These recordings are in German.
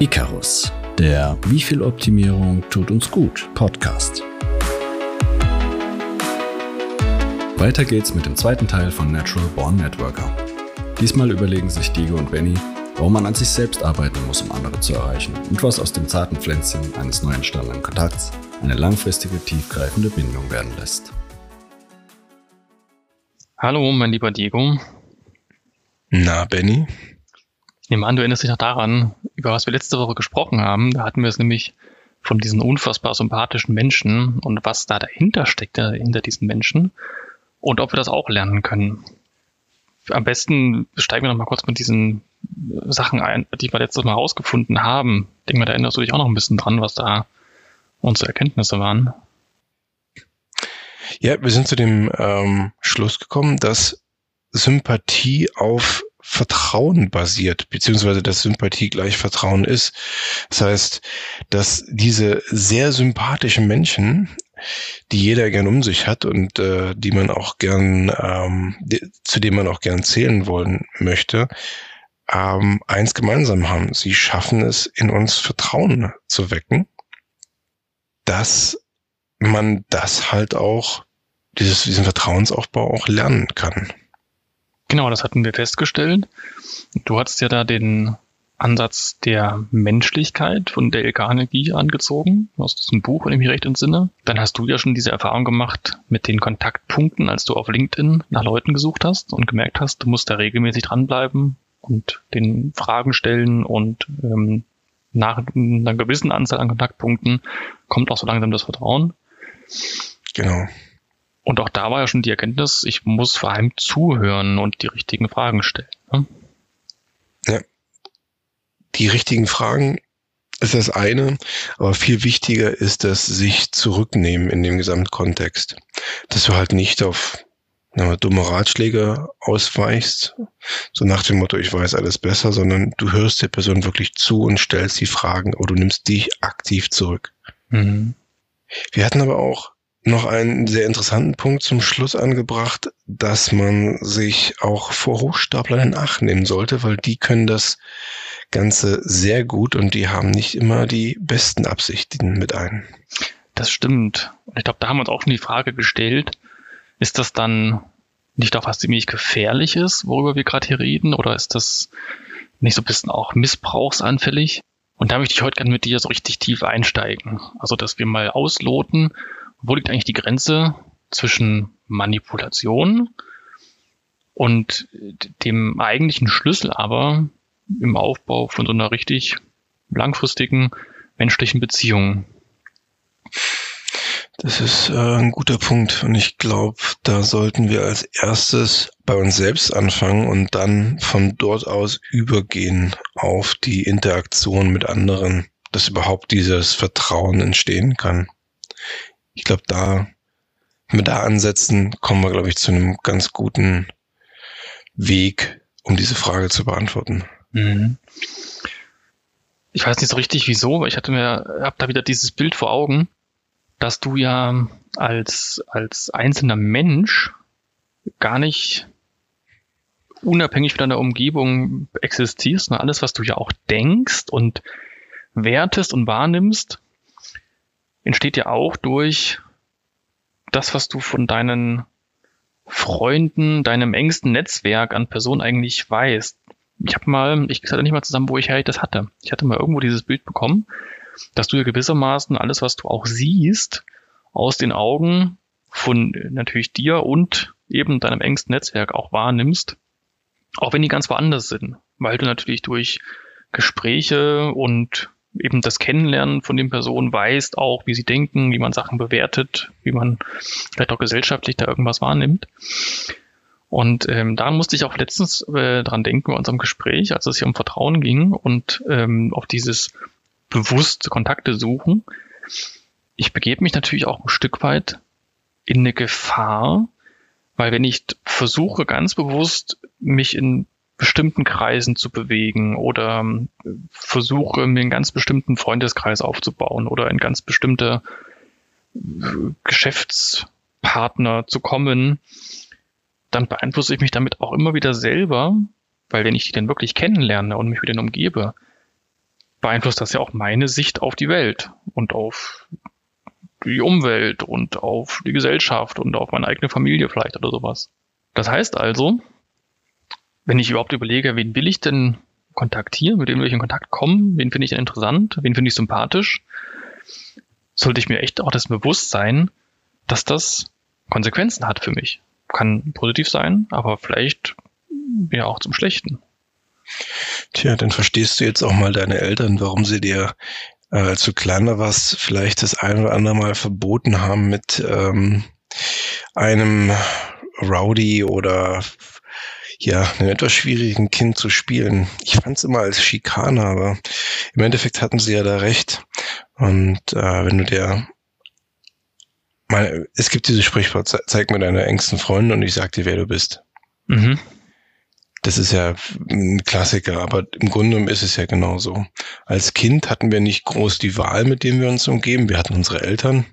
Icarus, der Wie viel Optimierung tut uns gut Podcast. Weiter geht's mit dem zweiten Teil von Natural Born Networker. Diesmal überlegen sich Diego und Benny, warum man an sich selbst arbeiten muss, um andere zu erreichen und was aus dem zarten Pflänzchen eines neu entstandenen Kontakts eine langfristige, tiefgreifende Bindung werden lässt. Hallo, mein lieber Diego. Na, Benny? Ich nehme an, du erinnerst dich noch daran, über was wir letzte Woche gesprochen haben. Da hatten wir es nämlich von diesen unfassbar sympathischen Menschen und was da dahinter steckt, hinter diesen Menschen und ob wir das auch lernen können. Am besten steigen wir noch mal kurz mit diesen Sachen ein, die wir letztes Mal herausgefunden haben. Ich denke mal, da erinnerst du dich auch noch ein bisschen dran, was da unsere Erkenntnisse waren. Ja, wir sind zu dem ähm, Schluss gekommen, dass Sympathie auf Vertrauen basiert, beziehungsweise dass Sympathie gleich Vertrauen ist. Das heißt, dass diese sehr sympathischen Menschen, die jeder gern um sich hat und äh, die man auch gern, ähm, die, zu denen man auch gern zählen wollen möchte, ähm, eins gemeinsam haben. Sie schaffen es, in uns Vertrauen zu wecken, dass man das halt auch, dieses, diesen Vertrauensaufbau auch lernen kann. Genau, das hatten wir festgestellt. Du hattest ja da den Ansatz der Menschlichkeit von Dale Carnegie angezogen, aus diesem Buch, wenn ich mich recht entsinne. Dann hast du ja schon diese Erfahrung gemacht mit den Kontaktpunkten, als du auf LinkedIn nach Leuten gesucht hast und gemerkt hast, du musst da regelmäßig dranbleiben und den Fragen stellen und ähm, nach einer gewissen Anzahl an Kontaktpunkten kommt auch so langsam das Vertrauen. Genau. Und auch da war ja schon die Erkenntnis, ich muss vor allem zuhören und die richtigen Fragen stellen. Ne? Ja. Die richtigen Fragen ist das eine, aber viel wichtiger ist das sich zurücknehmen in dem Gesamtkontext. Dass du halt nicht auf na, dumme Ratschläge ausweichst, so nach dem Motto, ich weiß alles besser, sondern du hörst der Person wirklich zu und stellst die Fragen oder du nimmst dich aktiv zurück. Mhm. Wir hatten aber auch noch einen sehr interessanten Punkt zum Schluss angebracht, dass man sich auch vor Hochstaplern in Acht nehmen sollte, weil die können das Ganze sehr gut und die haben nicht immer die besten Absichten mit einem. Das stimmt. Und ich glaube, da haben wir uns auch schon die Frage gestellt, ist das dann nicht auch was ziemlich gefährliches, worüber wir gerade hier reden, oder ist das nicht so ein bisschen auch missbrauchsanfällig? Und da möchte ich heute gerne mit dir so richtig tief einsteigen. Also, dass wir mal ausloten, wo liegt eigentlich die Grenze zwischen Manipulation und dem eigentlichen Schlüssel aber im Aufbau von so einer richtig langfristigen menschlichen Beziehung? Das ist äh, ein guter Punkt und ich glaube, da sollten wir als erstes bei uns selbst anfangen und dann von dort aus übergehen auf die Interaktion mit anderen, dass überhaupt dieses Vertrauen entstehen kann ich glaube, da, wenn wir da ansetzen, kommen wir, glaube ich, zu einem ganz guten Weg, um diese Frage zu beantworten. Mhm. Ich weiß nicht so richtig wieso, aber ich hatte mir, hab da wieder dieses Bild vor Augen, dass du ja als, als einzelner Mensch gar nicht unabhängig von deiner Umgebung existierst. Und alles, was du ja auch denkst und wertest und wahrnimmst, entsteht ja auch durch das, was du von deinen Freunden, deinem engsten Netzwerk an Personen eigentlich weißt. Ich habe mal, ich hatte nicht mal zusammen, wo ich halt das hatte. Ich hatte mal irgendwo dieses Bild bekommen, dass du ja gewissermaßen alles, was du auch siehst, aus den Augen von natürlich dir und eben deinem engsten Netzwerk auch wahrnimmst, auch wenn die ganz woanders sind, weil du natürlich durch Gespräche und eben das Kennenlernen von den Personen weißt, auch wie sie denken, wie man Sachen bewertet, wie man vielleicht auch gesellschaftlich da irgendwas wahrnimmt. Und ähm, da musste ich auch letztens äh, dran denken bei unserem Gespräch, als es hier um Vertrauen ging und ähm, auf dieses bewusste Kontakte suchen. Ich begebe mich natürlich auch ein Stück weit in eine Gefahr, weil wenn ich versuche ganz bewusst mich in bestimmten Kreisen zu bewegen oder ähm, versuche, mir einen ganz bestimmten Freundeskreis aufzubauen oder in ganz bestimmte äh, Geschäftspartner zu kommen, dann beeinflusse ich mich damit auch immer wieder selber, weil wenn ich die dann wirklich kennenlerne und mich mit denen umgebe, beeinflusst das ja auch meine Sicht auf die Welt und auf die Umwelt und auf die Gesellschaft und auf meine eigene Familie vielleicht oder sowas. Das heißt also, wenn ich überhaupt überlege, wen will ich denn kontaktieren, mit wem will ich in Kontakt kommen, wen finde ich denn interessant, wen finde ich sympathisch, sollte ich mir echt auch das bewusst sein, dass das Konsequenzen hat für mich. Kann positiv sein, aber vielleicht ja auch zum Schlechten. Tja, dann verstehst du jetzt auch mal deine Eltern, warum sie dir, äh, als kleiner warst, vielleicht das ein oder andere Mal verboten haben, mit ähm, einem Rowdy oder ja, einem etwas schwierigen Kind zu spielen. Ich fand es immer als Schikane, aber im Endeffekt hatten sie ja da recht. Und äh, wenn du dir mal, es gibt dieses Sprichwort, zeig mir deine engsten Freunde und ich sag dir, wer du bist. Mhm. Das ist ja ein Klassiker, aber im Grunde ist es ja genauso. Als Kind hatten wir nicht groß die Wahl, mit dem wir uns umgeben. Wir hatten unsere Eltern.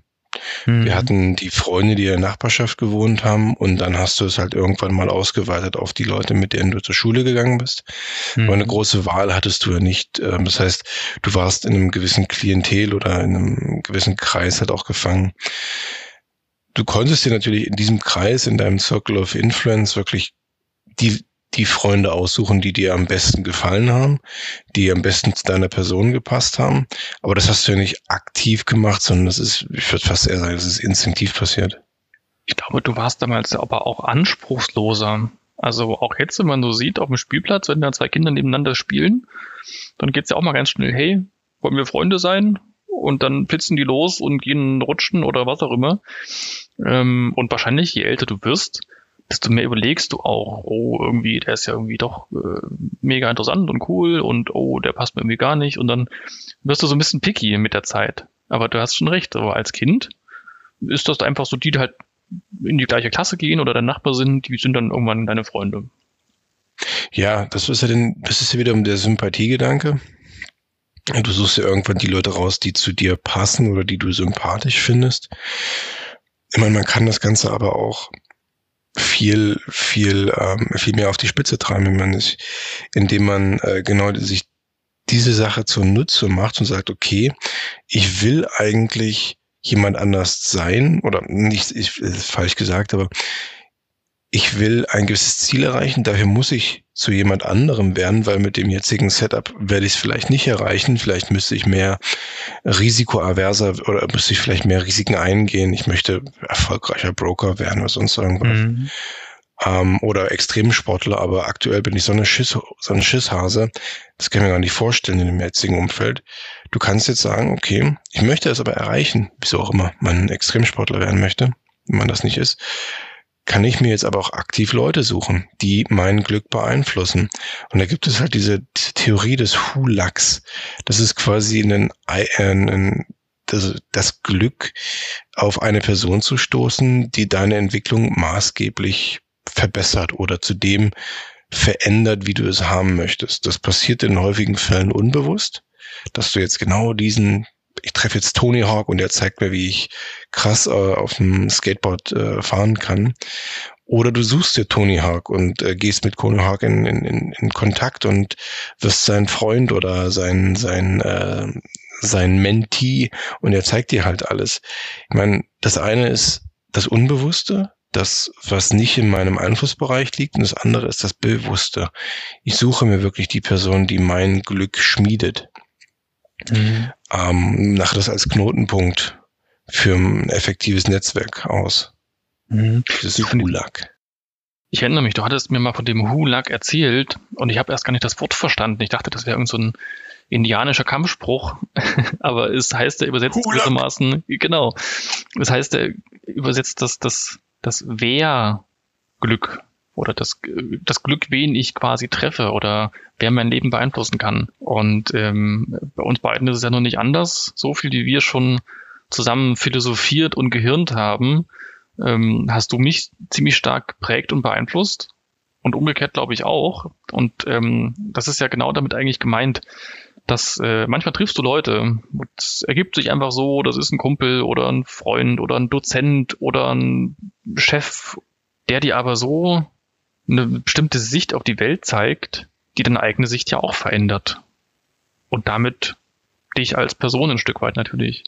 Mhm. Wir hatten die Freunde, die in der Nachbarschaft gewohnt haben und dann hast du es halt irgendwann mal ausgeweitet auf die Leute, mit denen du zur Schule gegangen bist. Mhm. Aber eine große Wahl hattest du ja nicht. Ähm, das heißt, du warst in einem gewissen Klientel oder in einem gewissen Kreis halt auch gefangen. Du konntest dir natürlich in diesem Kreis, in deinem Circle of Influence wirklich die die Freunde aussuchen, die dir am besten gefallen haben, die am besten zu deiner Person gepasst haben. Aber das hast du ja nicht aktiv gemacht, sondern das ist, ich würde fast eher sagen, das ist instinktiv passiert. Ich glaube, du warst damals aber auch anspruchsloser. Also auch jetzt, wenn man so sieht, auf dem Spielplatz, wenn da zwei Kinder nebeneinander spielen, dann geht's ja auch mal ganz schnell, hey, wollen wir Freunde sein? Und dann plitzen die los und gehen rutschen oder was auch immer. Ähm, und wahrscheinlich, je älter du wirst, desto mehr überlegst du auch, oh, irgendwie, der ist ja irgendwie doch äh, mega interessant und cool und oh, der passt mir irgendwie gar nicht. Und dann wirst du so ein bisschen picky mit der Zeit. Aber du hast schon recht, aber als Kind ist das einfach so, die halt in die gleiche Klasse gehen oder dein Nachbar sind, die sind dann irgendwann deine Freunde. Ja, das ist ja den, das ist ja wieder der Sympathiegedanke. Du suchst ja irgendwann die Leute raus, die zu dir passen oder die du sympathisch findest. Ich meine, man kann das Ganze aber auch viel, viel, ähm, viel mehr auf die Spitze treiben, wenn man sich, indem man äh, genau sich diese Sache zur Nutze macht und sagt, okay, ich will eigentlich jemand anders sein oder nicht, ich, falsch gesagt, aber ich will ein gewisses Ziel erreichen, dafür muss ich zu jemand anderem werden, weil mit dem jetzigen Setup werde ich es vielleicht nicht erreichen. Vielleicht müsste ich mehr risikoaverser oder müsste ich vielleicht mehr Risiken eingehen. Ich möchte erfolgreicher Broker werden oder sonst irgendwas. Mhm. Ähm, oder Extremsportler, aber aktuell bin ich so eine, Schiss, so eine Schisshase. Das kann ich mir gar nicht vorstellen in dem jetzigen Umfeld. Du kannst jetzt sagen, okay, ich möchte es aber erreichen, wieso auch immer man Extremsportler werden möchte, wenn man das nicht ist kann ich mir jetzt aber auch aktiv Leute suchen, die mein Glück beeinflussen. Und da gibt es halt diese Theorie des Hulaks. Das ist quasi ein, ein das, das Glück, auf eine Person zu stoßen, die deine Entwicklung maßgeblich verbessert oder zu dem verändert, wie du es haben möchtest. Das passiert in häufigen Fällen unbewusst, dass du jetzt genau diesen ich treffe jetzt Tony Hawk und er zeigt mir, wie ich krass äh, auf dem Skateboard äh, fahren kann. Oder du suchst dir Tony Hawk und äh, gehst mit Tony Hawk in, in, in Kontakt und wirst sein Freund oder sein, sein, äh, sein Mentee und er zeigt dir halt alles. Ich meine, das eine ist das Unbewusste, das, was nicht in meinem Einflussbereich liegt, und das andere ist das Bewusste. Ich suche mir wirklich die Person, die mein Glück schmiedet. Mhm. Ähm, nach das als Knotenpunkt für ein effektives Netzwerk aus. Mhm. Das ist Hulag. Ich erinnere mich, du hattest mir mal von dem Hulag erzählt und ich habe erst gar nicht das Wort verstanden. Ich dachte, das wäre irgend so ein indianischer Kampfspruch, aber es heißt er übersetzt Hulag. gewissermaßen, genau, es heißt er übersetzt das, das, das Wehrglück oder das, das Glück, wen ich quasi treffe oder wer mein Leben beeinflussen kann. Und ähm, bei uns beiden ist es ja noch nicht anders. So viel, wie wir schon zusammen philosophiert und gehirnt haben, ähm, hast du mich ziemlich stark geprägt und beeinflusst. Und umgekehrt glaube ich auch. Und ähm, das ist ja genau damit eigentlich gemeint, dass äh, manchmal triffst du Leute, es ergibt sich einfach so, das ist ein Kumpel oder ein Freund oder ein Dozent oder ein Chef, der dir aber so eine bestimmte Sicht auf die Welt zeigt, die deine eigene Sicht ja auch verändert. Und damit dich als Person ein Stück weit natürlich.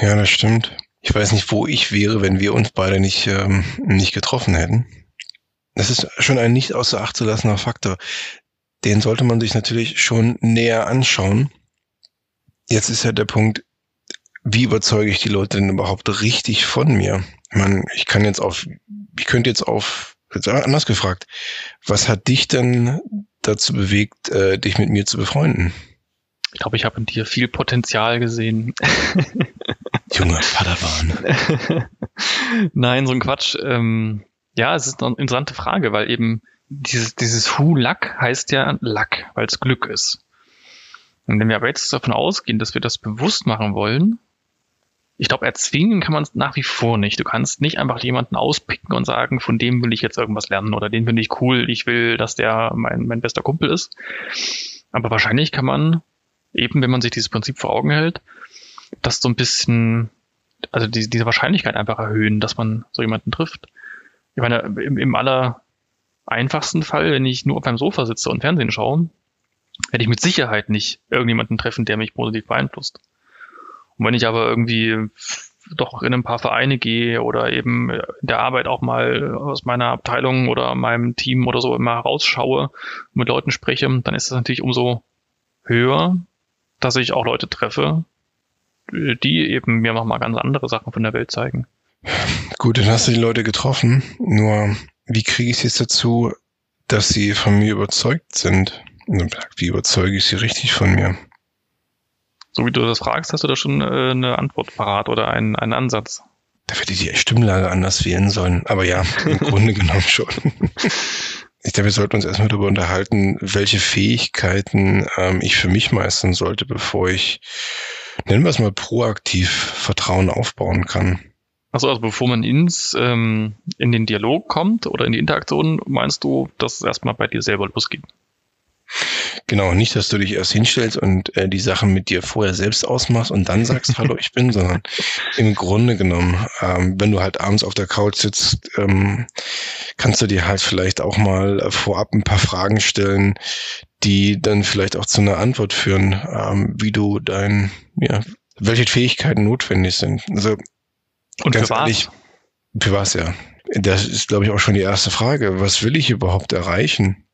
Ja, das stimmt. Ich weiß nicht, wo ich wäre, wenn wir uns beide nicht, ähm, nicht getroffen hätten. Das ist schon ein nicht außer Acht zu lassender Faktor. Den sollte man sich natürlich schon näher anschauen. Jetzt ist ja der Punkt, wie überzeuge ich die Leute denn überhaupt richtig von mir? Meine, ich kann jetzt auf, ich könnte jetzt auf, jetzt anders gefragt, was hat dich denn dazu bewegt, äh, dich mit mir zu befreunden? Ich glaube, ich habe in dir viel Potenzial gesehen. Junger Padawan. Nein, so ein Quatsch. Ähm, ja, es ist eine interessante Frage, weil eben dieses, dieses Who Luck heißt ja Luck, weil es Glück ist. Und wenn wir aber jetzt davon ausgehen, dass wir das bewusst machen wollen, ich glaube, erzwingen kann man es nach wie vor nicht. Du kannst nicht einfach jemanden auspicken und sagen, von dem will ich jetzt irgendwas lernen oder den finde ich cool, ich will, dass der mein, mein bester Kumpel ist. Aber wahrscheinlich kann man eben, wenn man sich dieses Prinzip vor Augen hält, das so ein bisschen, also die, diese Wahrscheinlichkeit einfach erhöhen, dass man so jemanden trifft. Ich meine, im, im aller einfachsten Fall, wenn ich nur auf meinem Sofa sitze und Fernsehen schaue, werde ich mit Sicherheit nicht irgendjemanden treffen, der mich positiv beeinflusst. Und wenn ich aber irgendwie doch in ein paar Vereine gehe oder eben in der Arbeit auch mal aus meiner Abteilung oder meinem Team oder so immer rausschaue und mit Leuten spreche, dann ist das natürlich umso höher, dass ich auch Leute treffe, die eben mir nochmal ganz andere Sachen von der Welt zeigen. Gut, dann hast du die Leute getroffen. Nur, wie kriege ich es jetzt dazu, dass sie von mir überzeugt sind? Wie überzeuge ich sie richtig von mir? So wie du das fragst, hast du da schon äh, eine Antwort parat oder einen, einen Ansatz? Da hätte ich die Stimmlage anders wählen sollen. Aber ja, im Grunde genommen schon. Ich glaube, wir sollten uns erstmal darüber unterhalten, welche Fähigkeiten ähm, ich für mich meistern sollte, bevor ich, nennen wir es mal, proaktiv Vertrauen aufbauen kann. Achso, also bevor man ins, ähm, in den Dialog kommt oder in die Interaktion, meinst du, dass es erstmal bei dir selber losgeht? Genau, nicht, dass du dich erst hinstellst und äh, die Sachen mit dir vorher selbst ausmachst und dann sagst, hallo, ich bin, sondern im Grunde genommen, ähm, wenn du halt abends auf der Couch sitzt, ähm, kannst du dir halt vielleicht auch mal äh, vorab ein paar Fragen stellen, die dann vielleicht auch zu einer Antwort führen, ähm, wie du dein, ja, welche Fähigkeiten notwendig sind. Also und ganz für ehrlich, was? für was ja. Das ist, glaube ich, auch schon die erste Frage. Was will ich überhaupt erreichen?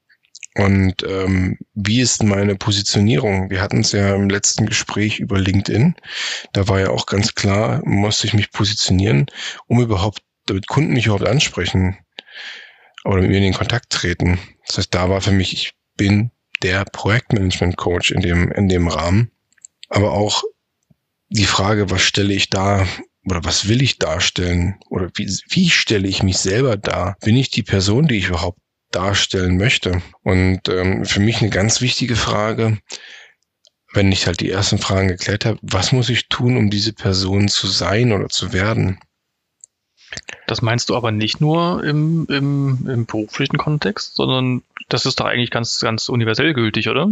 Und ähm, wie ist meine Positionierung? Wir hatten es ja im letzten Gespräch über LinkedIn. Da war ja auch ganz klar, musste ich mich positionieren, um überhaupt, damit Kunden mich überhaupt ansprechen oder mit mir in den Kontakt treten. Das heißt, da war für mich, ich bin der Projektmanagement-Coach in dem, in dem Rahmen. Aber auch die Frage, was stelle ich da oder was will ich darstellen? Oder wie, wie stelle ich mich selber dar? Bin ich die Person, die ich überhaupt darstellen möchte. Und ähm, für mich eine ganz wichtige Frage, wenn ich halt die ersten Fragen geklärt habe, was muss ich tun, um diese Person zu sein oder zu werden? Das meinst du aber nicht nur im, im, im beruflichen Kontext, sondern das ist doch eigentlich ganz, ganz universell gültig, oder?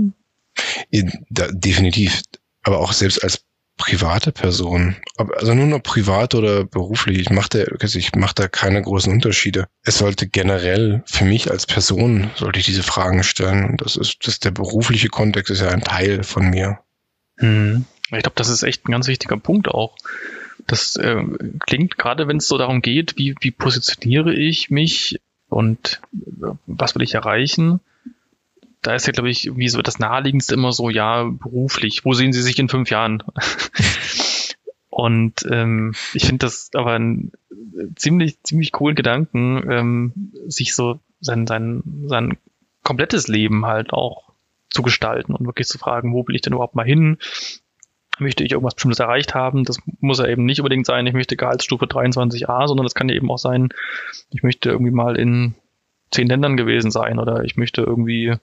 Ja, da, definitiv. Aber auch selbst als private Person. Also nur noch privat oder beruflich. Ich mache da, also mach da keine großen Unterschiede. Es sollte generell für mich als Person sollte ich diese Fragen stellen. Das ist, das der berufliche Kontext ist ja ein Teil von mir. Hm. Ich glaube, das ist echt ein ganz wichtiger Punkt auch. Das äh, klingt gerade, wenn es so darum geht, wie, wie positioniere ich mich und äh, was will ich erreichen, da ist ja, glaube ich, irgendwie so das Naheliegendste immer so, ja, beruflich, wo sehen Sie sich in fünf Jahren? Und ähm, ich finde das aber ein ziemlich, ziemlich coolen Gedanken, ähm, sich so sein, sein, sein komplettes Leben halt auch zu gestalten und wirklich zu fragen, wo will ich denn überhaupt mal hin? Möchte ich irgendwas Bestimmtes erreicht haben? Das muss ja eben nicht unbedingt sein, ich möchte Gehaltsstufe 23a, sondern das kann ja eben auch sein, ich möchte irgendwie mal in zehn Ländern gewesen sein oder ich möchte irgendwie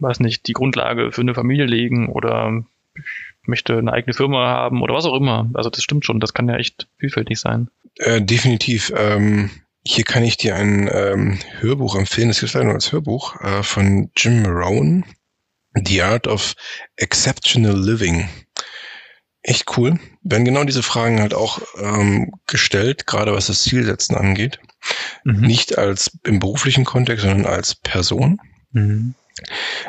weiß nicht, die Grundlage für eine Familie legen oder ich möchte eine eigene Firma haben oder was auch immer. Also das stimmt schon, das kann ja echt vielfältig sein. Äh, definitiv. Ähm, hier kann ich dir ein ähm, Hörbuch empfehlen, das gibt es leider nur als Hörbuch, äh, von Jim Rohn, The Art of Exceptional Living. Echt cool. Werden genau diese Fragen halt auch ähm, gestellt, gerade was das Zielsetzen angeht. Mhm. Nicht als im beruflichen Kontext, sondern als Person. Mhm.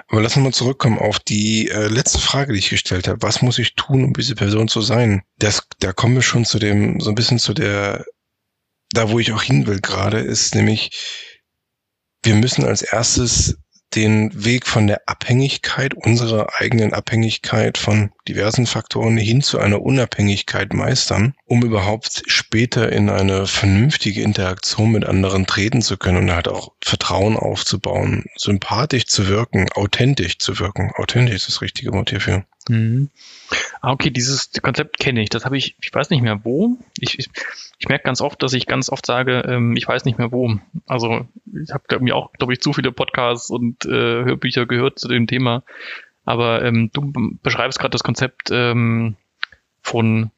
Aber lass uns mal zurückkommen auf die äh, letzte Frage, die ich gestellt habe. Was muss ich tun, um diese Person zu sein? Das, da kommen wir schon zu dem, so ein bisschen zu der, da wo ich auch hin will gerade, ist nämlich, wir müssen als erstes den Weg von der Abhängigkeit, unserer eigenen Abhängigkeit von diversen Faktoren hin zu einer Unabhängigkeit meistern, um überhaupt später in eine vernünftige Interaktion mit anderen treten zu können und halt auch Vertrauen aufzubauen, sympathisch zu wirken, authentisch zu wirken. Authentisch ist das richtige Wort hierfür. Mhm. Ah, okay, dieses Konzept kenne ich. Das habe ich, ich weiß nicht mehr wo. Ich, ich, ich merke ganz oft, dass ich ganz oft sage, ähm, ich weiß nicht mehr wo. Also ich habe mir auch, glaube ich, zu viele Podcasts und äh, Hörbücher gehört zu dem Thema. Aber ähm, du beschreibst gerade das Konzept ähm, von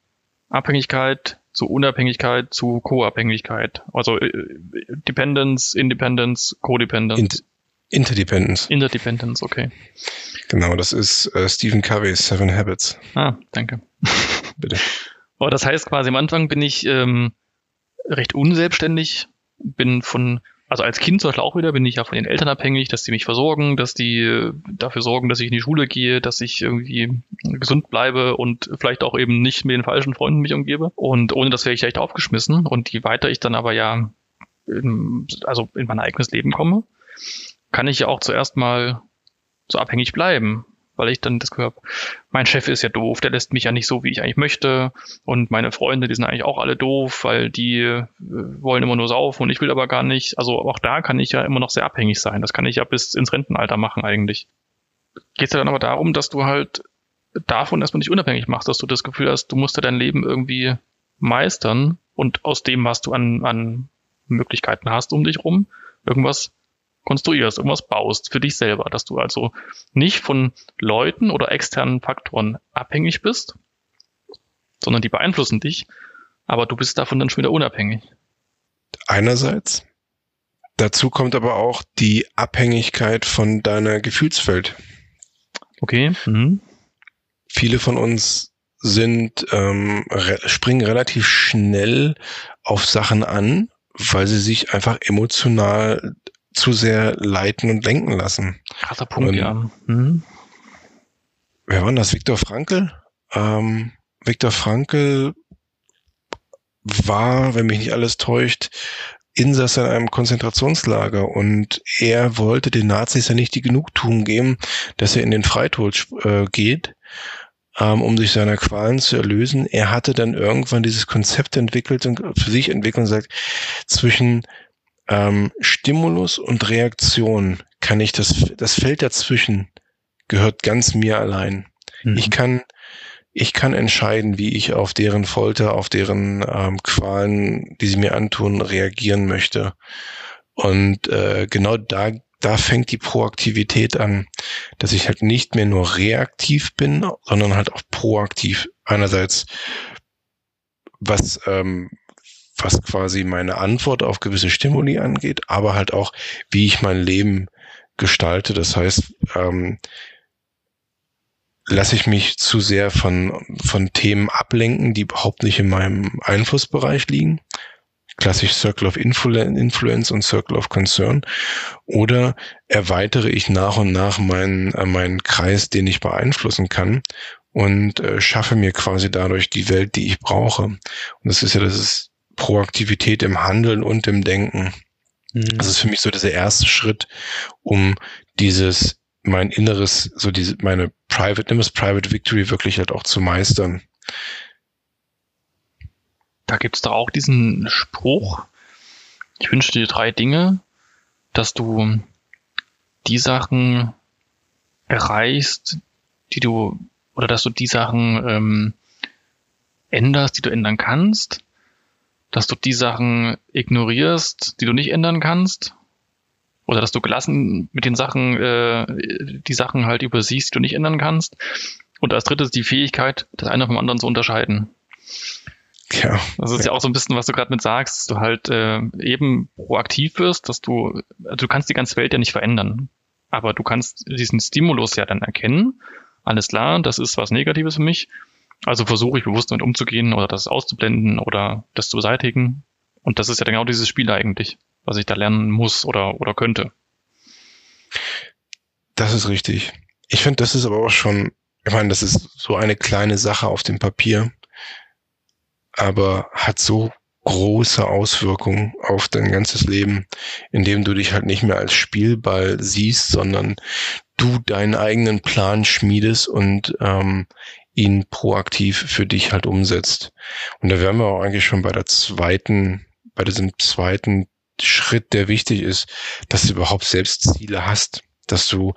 Abhängigkeit zu Unabhängigkeit zu Co-Abhängigkeit. Also äh, Dependence, Independence, Codependence. Interdependence. Interdependence, okay. Genau, das ist äh, Stephen Covey's Seven Habits. Ah, danke. Bitte. Aber das heißt quasi am Anfang bin ich ähm, recht unselbstständig, bin von, also als Kind zum Beispiel auch wieder, bin ich ja von den Eltern abhängig, dass die mich versorgen, dass die äh, dafür sorgen, dass ich in die Schule gehe, dass ich irgendwie gesund bleibe und vielleicht auch eben nicht mit den falschen Freunden mich umgebe. Und ohne das wäre ich echt aufgeschmissen. Und je weiter ich dann aber ja in, also in mein eigenes Leben komme, kann ich ja auch zuerst mal so abhängig bleiben, weil ich dann das habe, mein Chef ist ja doof, der lässt mich ja nicht so, wie ich eigentlich möchte und meine Freunde, die sind eigentlich auch alle doof, weil die äh, wollen immer nur saufen und ich will aber gar nicht. Also auch da kann ich ja immer noch sehr abhängig sein. Das kann ich ja bis ins Rentenalter machen eigentlich. Geht es ja dann aber darum, dass du halt davon erstmal nicht unabhängig machst, dass du das Gefühl hast, du musst ja dein Leben irgendwie meistern und aus dem, was du an, an Möglichkeiten hast um dich rum, irgendwas konstruierst, irgendwas baust für dich selber, dass du also nicht von Leuten oder externen Faktoren abhängig bist, sondern die beeinflussen dich, aber du bist davon dann schon wieder unabhängig. Einerseits. Dazu kommt aber auch die Abhängigkeit von deiner Gefühlswelt. Okay. Mhm. Viele von uns sind ähm, re springen relativ schnell auf Sachen an, weil sie sich einfach emotional zu sehr leiten und lenken lassen. Krasser Punkt, und, ja. Mhm. Wer war denn das? Viktor Frankl? Ähm, Viktor Frankl war, wenn mich nicht alles täuscht, Insasse in einem Konzentrationslager und er wollte den Nazis ja nicht die Genugtuung geben, dass er in den Freitod äh, geht, ähm, um sich seiner Qualen zu erlösen. Er hatte dann irgendwann dieses Konzept entwickelt und für sich entwickelt und sagt, zwischen ähm, Stimulus und Reaktion kann ich das, das Feld dazwischen gehört ganz mir allein. Mhm. Ich kann, ich kann entscheiden, wie ich auf deren Folter, auf deren ähm, Qualen, die sie mir antun, reagieren möchte. Und äh, genau da, da fängt die Proaktivität an, dass ich halt nicht mehr nur reaktiv bin, sondern halt auch proaktiv. Einerseits was ähm, was quasi meine Antwort auf gewisse Stimuli angeht, aber halt auch, wie ich mein Leben gestalte. Das heißt, ähm, lasse ich mich zu sehr von, von Themen ablenken, die überhaupt nicht in meinem Einflussbereich liegen. Klassisch Circle of Influence und Circle of Concern. Oder erweitere ich nach und nach meinen, äh, meinen Kreis, den ich beeinflussen kann und äh, schaffe mir quasi dadurch die Welt, die ich brauche. Und das ist ja das ist Proaktivität im Handeln und im Denken. Mhm. Das ist für mich so dieser erste Schritt, um dieses, mein inneres, so diese, meine Private, nimm es Private Victory wirklich halt auch zu meistern. Da gibt's da auch diesen Spruch, ich wünsche dir drei Dinge, dass du die Sachen erreichst, die du, oder dass du die Sachen ähm, änderst, die du ändern kannst, dass du die Sachen ignorierst, die du nicht ändern kannst. Oder dass du gelassen mit den Sachen, äh, die Sachen halt übersiehst, die du nicht ändern kannst. Und als drittes die Fähigkeit, das eine vom anderen zu unterscheiden. Ja. Das ist ja, auch so ein bisschen, was du gerade mit sagst, dass du halt äh, eben proaktiv wirst, dass du, also du kannst die ganze Welt ja nicht verändern. Aber du kannst diesen Stimulus ja dann erkennen. Alles klar, das ist was Negatives für mich. Also versuche ich bewusst damit umzugehen oder das auszublenden oder das zu beseitigen. Und das ist ja genau dieses Spiel eigentlich, was ich da lernen muss oder, oder könnte. Das ist richtig. Ich finde, das ist aber auch schon, ich meine, das ist so eine kleine Sache auf dem Papier, aber hat so große Auswirkungen auf dein ganzes Leben, indem du dich halt nicht mehr als Spielball siehst, sondern du deinen eigenen Plan schmiedest und ähm, ihn proaktiv für dich halt umsetzt. Und da wären wir auch eigentlich schon bei der zweiten, bei diesem zweiten Schritt, der wichtig ist, dass du überhaupt selbst Ziele hast, dass du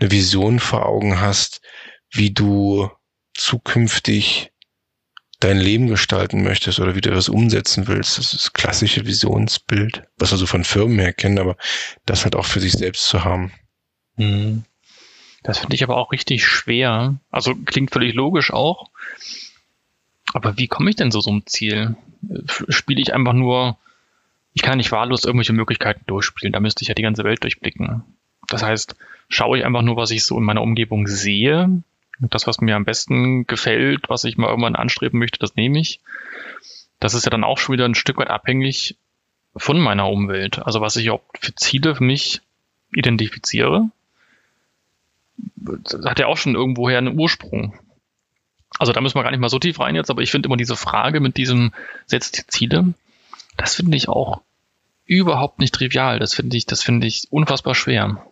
eine Vision vor Augen hast, wie du zukünftig dein Leben gestalten möchtest oder wie du das umsetzen willst. Das ist das klassische Visionsbild, was wir so von Firmen her kennen, aber das halt auch für sich selbst zu haben. Hm. Das finde ich aber auch richtig schwer. Also klingt völlig logisch auch. Aber wie komme ich denn so zum Ziel? Spiele ich einfach nur, ich kann nicht wahllos irgendwelche Möglichkeiten durchspielen, da müsste ich ja die ganze Welt durchblicken. Das heißt, schaue ich einfach nur, was ich so in meiner Umgebung sehe, das, was mir am besten gefällt, was ich mal irgendwann anstreben möchte, das nehme ich. Das ist ja dann auch schon wieder ein Stück weit abhängig von meiner Umwelt. Also was ich auch für Ziele für mich identifiziere, hat ja auch schon irgendwoher einen Ursprung. Also da müssen wir gar nicht mal so tief rein jetzt, aber ich finde immer diese Frage mit diesem setzt Ziele, das finde ich auch überhaupt nicht trivial. Das finde ich, das finde ich unfassbar schwer.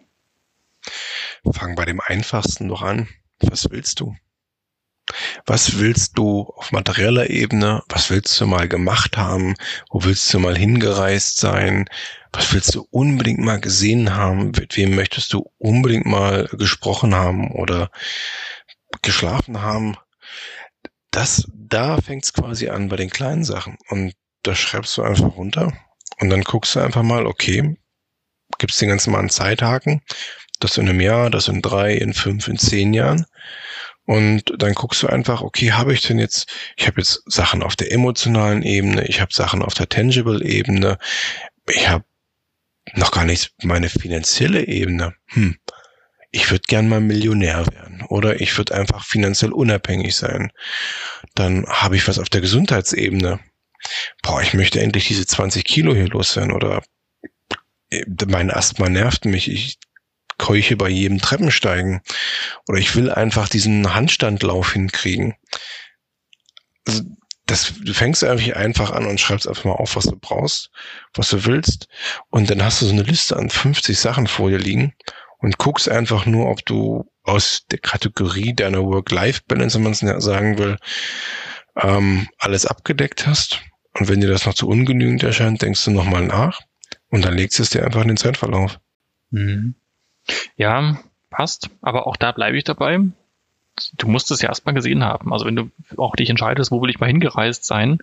Fangen bei dem einfachsten noch an. Was willst du? Was willst du auf materieller Ebene? Was willst du mal gemacht haben? Wo willst du mal hingereist sein? Was willst du unbedingt mal gesehen haben? Mit wem möchtest du unbedingt mal gesprochen haben oder geschlafen haben? Das, da fängt es quasi an bei den kleinen Sachen. Und da schreibst du einfach runter und dann guckst du einfach mal, okay, gibst den ganzen Mal einen Zeithaken das in einem Jahr, das in drei, in fünf, in zehn Jahren. Und dann guckst du einfach, okay, habe ich denn jetzt, ich habe jetzt Sachen auf der emotionalen Ebene, ich habe Sachen auf der tangible Ebene, ich habe noch gar nicht meine finanzielle Ebene. Hm, ich würde gern mal Millionär werden oder ich würde einfach finanziell unabhängig sein. Dann habe ich was auf der Gesundheitsebene. Boah, ich möchte endlich diese 20 Kilo hier los sein oder äh, mein Asthma nervt mich. Ich keuche bei jedem Treppensteigen. Oder ich will einfach diesen Handstandlauf hinkriegen. Also das, du fängst einfach an und schreibst einfach mal auf, was du brauchst, was du willst. Und dann hast du so eine Liste an 50 Sachen vor dir liegen und guckst einfach nur, ob du aus der Kategorie deiner Work-Life-Balance, wenn man es sagen will, ähm, alles abgedeckt hast. Und wenn dir das noch zu ungenügend erscheint, denkst du nochmal nach und dann legst du es dir einfach in den Zeitverlauf. Mhm. Ja, passt. Aber auch da bleibe ich dabei. Du musst es ja erstmal gesehen haben. Also wenn du auch dich entscheidest, wo will ich mal hingereist sein,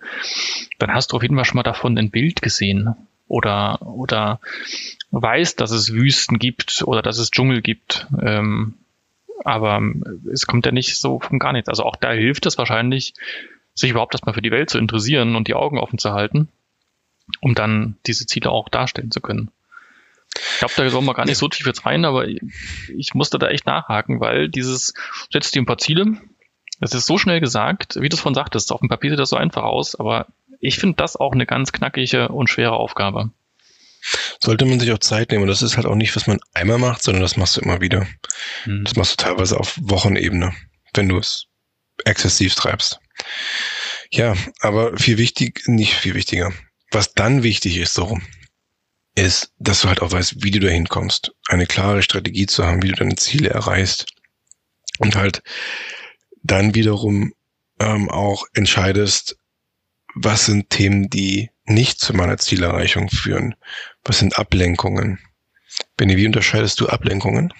dann hast du auf jeden Fall schon mal davon ein Bild gesehen. Oder, oder weißt, dass es Wüsten gibt oder dass es Dschungel gibt. Ähm, aber es kommt ja nicht so von gar nichts. Also auch da hilft es wahrscheinlich, sich überhaupt erstmal für die Welt zu interessieren und die Augen offen zu halten, um dann diese Ziele auch darstellen zu können. Ich glaube, da sollen wir gar nicht so tief jetzt rein, aber ich musste da echt nachhaken, weil dieses, setzt dir ein paar Ziele, das ist so schnell gesagt, wie du es von sagtest, auf dem Papier sieht das so einfach aus, aber ich finde das auch eine ganz knackige und schwere Aufgabe. Sollte man sich auch Zeit nehmen. Und das ist halt auch nicht, was man einmal macht, sondern das machst du immer wieder. Hm. Das machst du teilweise auf Wochenebene, wenn du es exzessiv treibst. Ja, aber viel wichtig, nicht viel wichtiger. Was dann wichtig ist, so, ist, dass du halt auch weißt, wie du dahin kommst. Eine klare Strategie zu haben, wie du deine Ziele erreichst. Und halt dann wiederum ähm, auch entscheidest, was sind Themen, die nicht zu meiner Zielerreichung führen? Was sind Ablenkungen? Benny, wie unterscheidest du Ablenkungen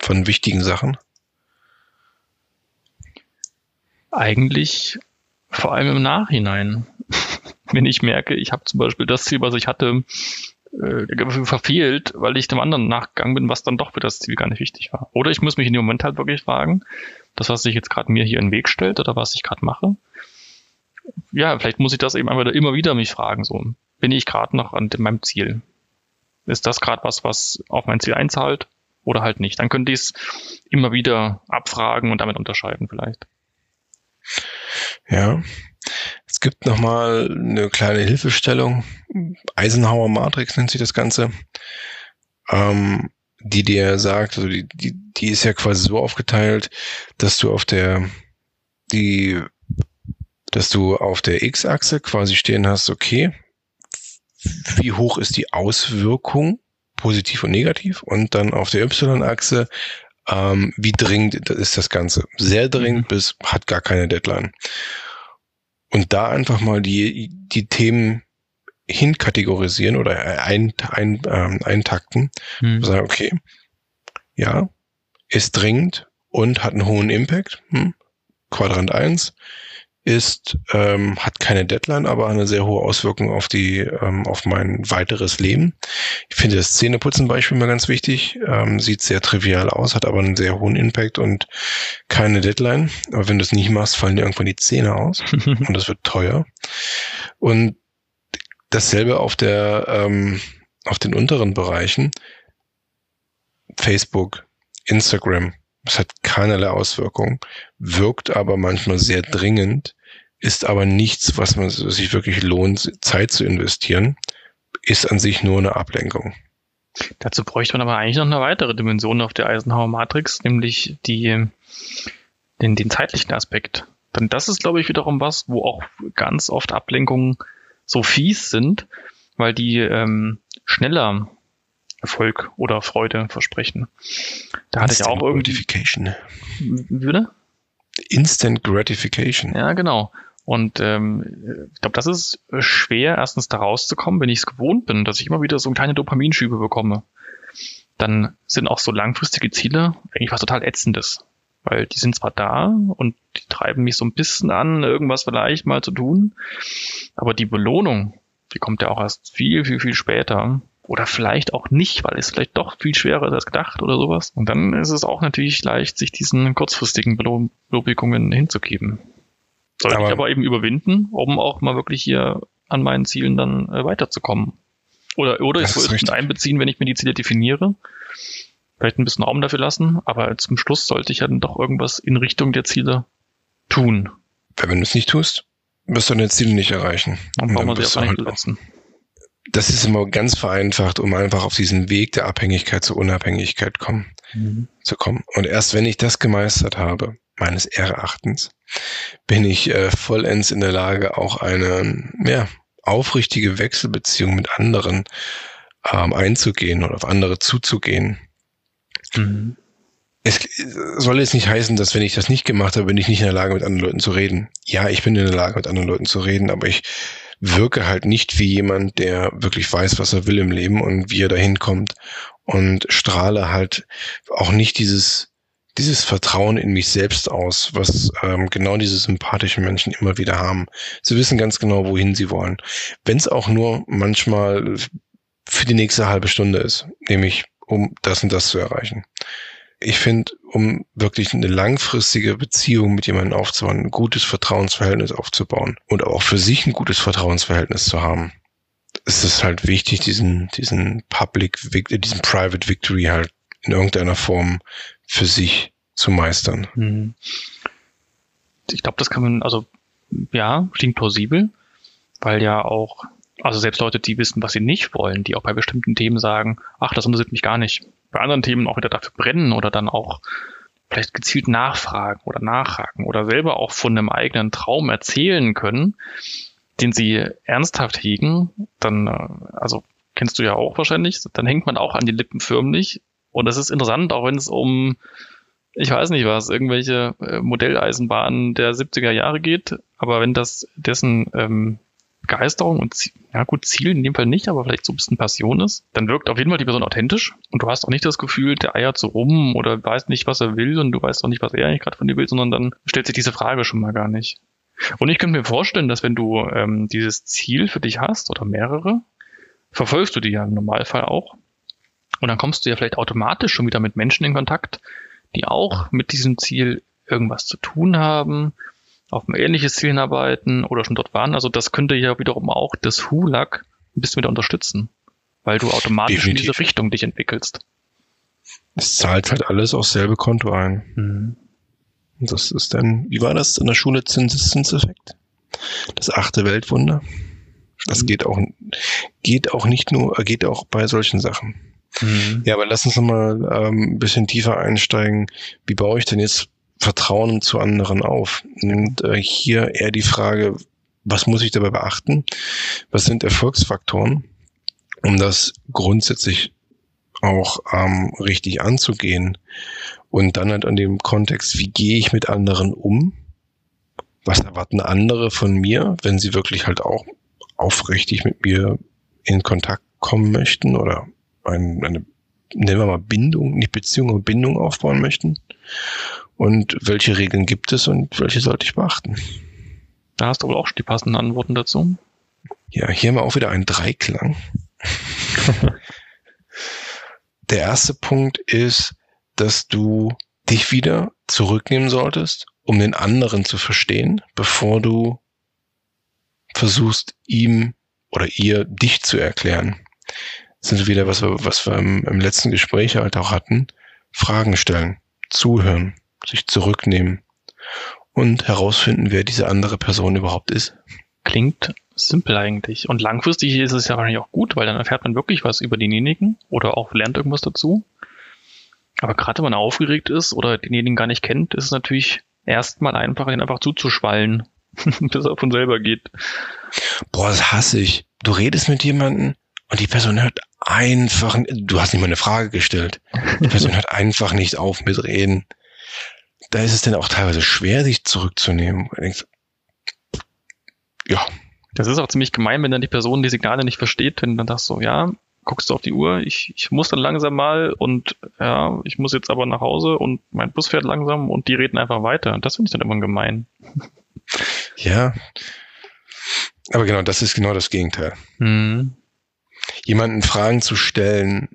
von wichtigen Sachen? Eigentlich vor allem im Nachhinein. Wenn ich merke, ich habe zum Beispiel das Ziel, was ich hatte, äh, verfehlt, weil ich dem anderen nachgegangen bin, was dann doch für das Ziel gar nicht wichtig war. Oder ich muss mich in dem Moment halt wirklich fragen, das, was sich jetzt gerade mir hier in den Weg stellt oder was ich gerade mache, ja, vielleicht muss ich das eben einfach immer wieder mich fragen, so, bin ich gerade noch an meinem Ziel? Ist das gerade was, was auf mein Ziel einzahlt oder halt nicht? Dann könnte ich es immer wieder abfragen und damit unterscheiden vielleicht. Ja, gibt nochmal eine kleine Hilfestellung. Eisenhower Matrix nennt sich das Ganze. Ähm, die dir sagt, also die, die, die ist ja quasi so aufgeteilt, dass du auf der, die, dass du auf der X-Achse quasi stehen hast, okay, wie hoch ist die Auswirkung, positiv und negativ, und dann auf der Y-Achse, ähm, wie dringend ist das Ganze? Sehr dringend mhm. bis hat gar keine Deadline. Und da einfach mal die, die Themen hinkategorisieren oder ein, ein, ähm, eintakten. Hm. Sagen, okay, ja, ist dringend und hat einen hohen Impact. Hm. Quadrant eins ist, ähm, hat keine Deadline, aber eine sehr hohe Auswirkung auf die, ähm, auf mein weiteres Leben. Ich finde das Zähneputzen-Beispiel mal ganz wichtig. Ähm, sieht sehr trivial aus, hat aber einen sehr hohen Impact und keine Deadline. Aber wenn du es nicht machst, fallen dir irgendwann die Zähne aus und das wird teuer. Und dasselbe auf der, ähm, auf den unteren Bereichen. Facebook, Instagram, es hat keinerlei Auswirkung, wirkt aber manchmal sehr dringend, ist aber nichts, was man sich wirklich lohnt, Zeit zu investieren, ist an sich nur eine Ablenkung. Dazu bräuchte man aber eigentlich noch eine weitere Dimension auf der Eisenhower Matrix, nämlich die, den, den zeitlichen Aspekt. Denn das ist, glaube ich, wiederum was, wo auch ganz oft Ablenkungen so fies sind, weil die ähm, schneller Erfolg oder Freude versprechen. Da hatte ich auch irgendwie. Gratification. Würde? Instant Gratification. Ja, genau. Und ähm, ich glaube, das ist schwer, erstens da rauszukommen, wenn ich es gewohnt bin, dass ich immer wieder so kleine Dopaminschübe bekomme. Dann sind auch so langfristige Ziele eigentlich was total Ätzendes. Weil die sind zwar da und die treiben mich so ein bisschen an, irgendwas vielleicht mal zu tun, aber die Belohnung, die kommt ja auch erst viel, viel, viel später. Oder vielleicht auch nicht, weil es vielleicht doch viel schwerer ist als gedacht oder sowas. Und dann ist es auch natürlich leicht, sich diesen kurzfristigen Belohnungen hinzugeben. Soll aber, ich aber eben überwinden, um auch mal wirklich hier an meinen Zielen dann äh, weiterzukommen. Oder, oder ich würde es einbeziehen, wenn ich mir die Ziele definiere vielleicht ein bisschen Raum dafür lassen, aber zum Schluss sollte ich ja dann doch irgendwas in Richtung der Ziele tun. Wenn du es nicht tust, wirst du deine Ziele nicht erreichen. Dann brauchen wir sie auch nicht setzen. Das ist immer ganz vereinfacht, um einfach auf diesen Weg der Abhängigkeit zur Unabhängigkeit kommen, mhm. zu kommen. Und erst wenn ich das gemeistert habe, meines Erachtens, bin ich äh, vollends in der Lage, auch eine ja, aufrichtige Wechselbeziehung mit anderen ähm, einzugehen oder auf andere zuzugehen. Mhm. Es soll jetzt nicht heißen, dass wenn ich das nicht gemacht habe, bin ich nicht in der Lage, mit anderen Leuten zu reden. Ja, ich bin in der Lage, mit anderen Leuten zu reden, aber ich wirke halt nicht wie jemand, der wirklich weiß, was er will im Leben und wie er dahin kommt und strahle halt auch nicht dieses dieses Vertrauen in mich selbst aus, was ähm, genau diese sympathischen Menschen immer wieder haben. Sie wissen ganz genau, wohin sie wollen. Wenn es auch nur manchmal für die nächste halbe Stunde ist, nämlich um das und das zu erreichen. Ich finde, um wirklich eine langfristige Beziehung mit jemandem aufzubauen, ein gutes Vertrauensverhältnis aufzubauen und auch für sich ein gutes Vertrauensverhältnis zu haben, ist es halt wichtig, diesen, diesen Public, diesen Private Victory halt in irgendeiner Form für sich zu meistern. Mhm. Ich glaube, das kann man, also ja, klingt plausibel, weil ja auch also selbst Leute, die wissen, was sie nicht wollen, die auch bei bestimmten Themen sagen, ach, das interessiert mich gar nicht. Bei anderen Themen auch wieder dafür brennen oder dann auch vielleicht gezielt nachfragen oder nachhaken oder selber auch von einem eigenen Traum erzählen können, den sie ernsthaft hegen, dann, äh, also kennst du ja auch wahrscheinlich, dann hängt man auch an die Lippen förmlich. Und das ist interessant, auch wenn es um, ich weiß nicht was, irgendwelche äh, Modelleisenbahnen der 70er Jahre geht, aber wenn das dessen ähm, Begeisterung und ja gut, Ziel in dem Fall nicht, aber vielleicht so ein bisschen Passion ist, dann wirkt auf jeden Fall die Person authentisch und du hast auch nicht das Gefühl, der eiert so rum oder weiß nicht, was er will und du weißt auch nicht, was er eigentlich gerade von dir will, sondern dann stellt sich diese Frage schon mal gar nicht. Und ich könnte mir vorstellen, dass wenn du ähm, dieses Ziel für dich hast oder mehrere, verfolgst du die ja im Normalfall auch. Und dann kommst du ja vielleicht automatisch schon wieder mit Menschen in Kontakt, die auch mit diesem Ziel irgendwas zu tun haben, auf ein ähnliches Ziel hinarbeiten oder schon dort waren. Also das könnte ja wiederum auch das HULAG ein bisschen wieder unterstützen, weil du automatisch Definitiv. in diese Richtung dich entwickelst. Es zahlt halt alles aufs selbe Konto ein. Mhm. Das ist dann, wie war das in der Schule Zinseszinseffekt? Das achte Weltwunder. Das mhm. geht auch, geht auch nicht nur, geht auch bei solchen Sachen. Mhm. Ja, aber lass uns nochmal ähm, ein bisschen tiefer einsteigen. Wie baue ich denn jetzt Vertrauen zu anderen auf? Und äh, hier eher die Frage, was muss ich dabei beachten? Was sind Erfolgsfaktoren, um das grundsätzlich auch ähm, richtig anzugehen? Und dann halt an dem Kontext, wie gehe ich mit anderen um? Was erwarten andere von mir, wenn sie wirklich halt auch aufrichtig mit mir in Kontakt kommen möchten oder ein, eine, nennen wir mal Bindung, nicht Beziehung, aber Bindung aufbauen möchten? Und welche Regeln gibt es und welche sollte ich beachten? Da hast du wohl auch schon die passenden Antworten dazu. Ja, hier haben wir auch wieder einen Dreiklang. Der erste Punkt ist, dass du dich wieder zurücknehmen solltest, um den anderen zu verstehen, bevor du versuchst, ihm oder ihr dich zu erklären. Das sind wieder, was wir, was wir im, im letzten Gespräch halt auch hatten. Fragen stellen, zuhören, sich zurücknehmen und herausfinden, wer diese andere Person überhaupt ist. Klingt simpel eigentlich. Und langfristig ist es ja wahrscheinlich auch gut, weil dann erfährt man wirklich was über denjenigen oder auch lernt irgendwas dazu. Aber gerade wenn man aufgeregt ist oder denjenigen gar nicht kennt, ist es natürlich erstmal einfacher, den einfach zuzuschwallen, bis er von selber geht. Boah, das hasse ich. Du redest mit jemandem und die Person hört einfach, du hast nicht mal eine Frage gestellt. Die Person hört einfach nicht auf mit reden da ist es dann auch teilweise schwer, sich zurückzunehmen. Denkst, ja. Das ist auch ziemlich gemein, wenn dann die Person die Signale nicht versteht, wenn dann sagst so, ja, guckst du auf die Uhr, ich, ich muss dann langsam mal und ja, ich muss jetzt aber nach Hause und mein Bus fährt langsam und die reden einfach weiter. Das finde ich dann immer gemein. Ja. Aber genau, das ist genau das Gegenteil. Mhm. Jemanden Fragen zu stellen,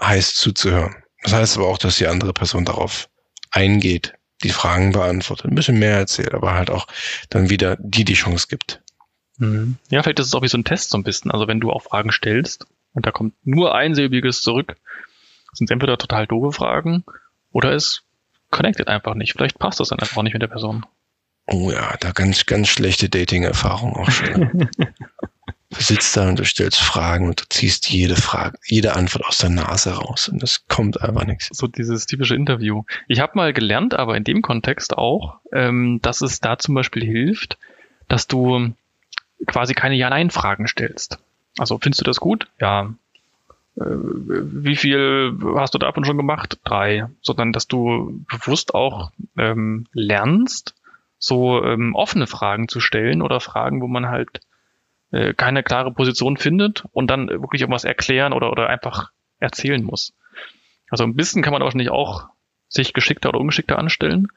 heißt zuzuhören. Das heißt aber auch, dass die andere Person darauf eingeht die Fragen beantwortet, ein bisschen mehr erzählt, aber halt auch dann wieder die die Chance gibt. Mhm. Ja, vielleicht ist es auch wie so ein Test so ein bisschen. Also wenn du auch Fragen stellst und da kommt nur einsilbiges zurück, sind es entweder total doofe Fragen oder es connectet einfach nicht. Vielleicht passt das dann einfach nicht mit der Person. Oh ja, da ganz, ganz schlechte Dating-Erfahrung auch schon. Du sitzt da und du stellst Fragen und du ziehst jede Frage, jede Antwort aus der Nase raus und es kommt einfach nichts. So dieses typische Interview. Ich habe mal gelernt, aber in dem Kontext auch, ähm, dass es da zum Beispiel hilft, dass du quasi keine Ja-Nein-Fragen stellst. Also findest du das gut? Ja. Äh, wie viel hast du davon schon gemacht? Drei. Sondern dass du bewusst auch ähm, lernst, so ähm, offene Fragen zu stellen oder Fragen, wo man halt äh, keine klare Position findet und dann wirklich irgendwas erklären oder, oder einfach erzählen muss. Also ein bisschen kann man wahrscheinlich auch sich geschickter oder ungeschickter anstellen.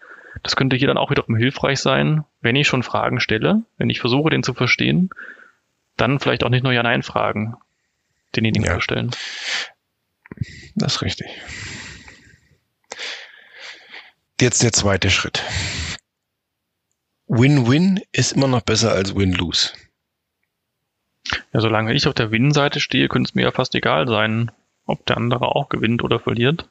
Das könnte hier dann auch wiederum hilfreich sein, wenn ich schon Fragen stelle, wenn ich versuche, den zu verstehen, dann vielleicht auch nicht nur Ja-Nein-Fragen denjenigen ja. zu stellen. Das ist richtig. Jetzt der zweite Schritt. Win-Win ist immer noch besser als Win-Lose. Ja, solange ich auf der Win-Seite stehe, könnte es mir ja fast egal sein, ob der andere auch gewinnt oder verliert.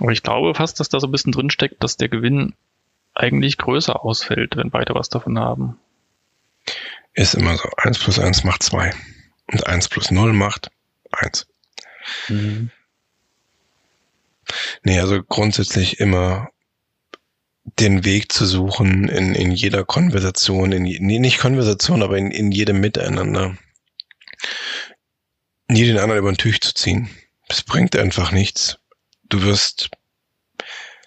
Aber ich glaube fast, dass da so ein bisschen drinsteckt, dass der Gewinn eigentlich größer ausfällt, wenn beide was davon haben. Ist immer so. 1 plus 1 macht 2. Und 1 plus 0 macht 1. Mhm. Nee, also grundsätzlich immer den Weg zu suchen in, in jeder Konversation, in, nee, nicht Konversation, aber in, in jedem Miteinander. Nie den anderen über den Tisch zu ziehen. Das bringt einfach nichts. Du wirst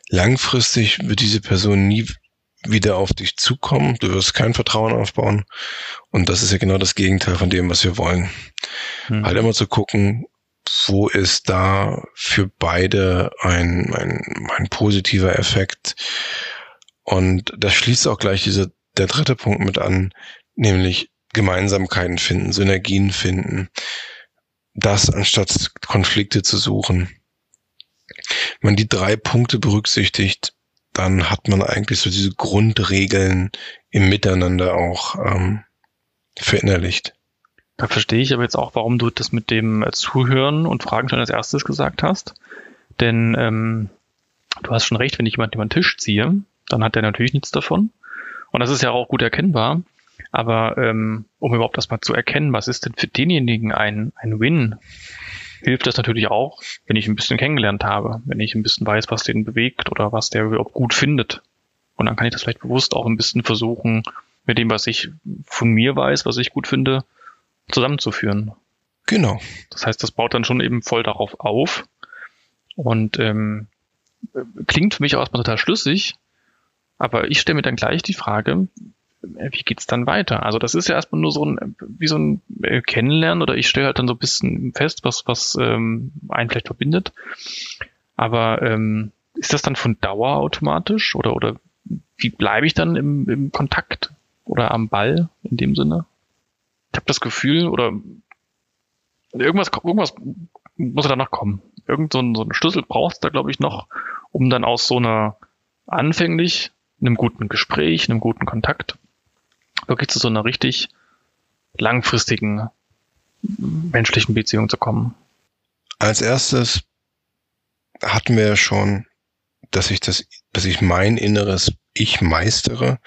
langfristig wird diese Person nie wieder auf dich zukommen. Du wirst kein Vertrauen aufbauen. Und das ist ja genau das Gegenteil von dem, was wir wollen. Mhm. Halt immer zu gucken, wo ist da für beide ein, ein, ein positiver Effekt. Und das schließt auch gleich diese, der dritte Punkt mit an, nämlich Gemeinsamkeiten finden, Synergien finden. Das anstatt Konflikte zu suchen. Wenn man die drei Punkte berücksichtigt, dann hat man eigentlich so diese Grundregeln im Miteinander auch ähm, verinnerlicht. Da verstehe ich aber jetzt auch, warum du das mit dem Zuhören und Fragen schon als erstes gesagt hast. Denn ähm, du hast schon recht, wenn ich jemanden über den Tisch ziehe, dann hat der natürlich nichts davon. Und das ist ja auch gut erkennbar. Aber ähm, um überhaupt erstmal zu erkennen, was ist denn für denjenigen ein, ein Win, hilft das natürlich auch, wenn ich ein bisschen kennengelernt habe, wenn ich ein bisschen weiß, was den bewegt oder was der überhaupt gut findet. Und dann kann ich das vielleicht bewusst auch ein bisschen versuchen, mit dem, was ich von mir weiß, was ich gut finde, zusammenzuführen. Genau. Das heißt, das baut dann schon eben voll darauf auf und ähm, klingt für mich auch erstmal total schlüssig, aber ich stelle mir dann gleich die Frage, äh, wie geht's dann weiter? Also das ist ja erstmal nur so ein, wie so ein äh, Kennenlernen oder ich stelle halt dann so ein bisschen fest, was, was ähm, einen vielleicht verbindet. Aber ähm, ist das dann von Dauer automatisch oder, oder wie bleibe ich dann im, im Kontakt oder am Ball in dem Sinne? Ich habe das Gefühl oder irgendwas, irgendwas muss da noch kommen. Irgend so ein, so ein Schlüssel brauchst da, glaube ich, noch, um dann aus so einer anfänglich einem guten Gespräch, einem guten Kontakt wirklich zu so einer richtig langfristigen menschlichen Beziehung zu kommen? Als erstes hatten wir ja schon, dass ich das, dass ich mein inneres Ich meistere,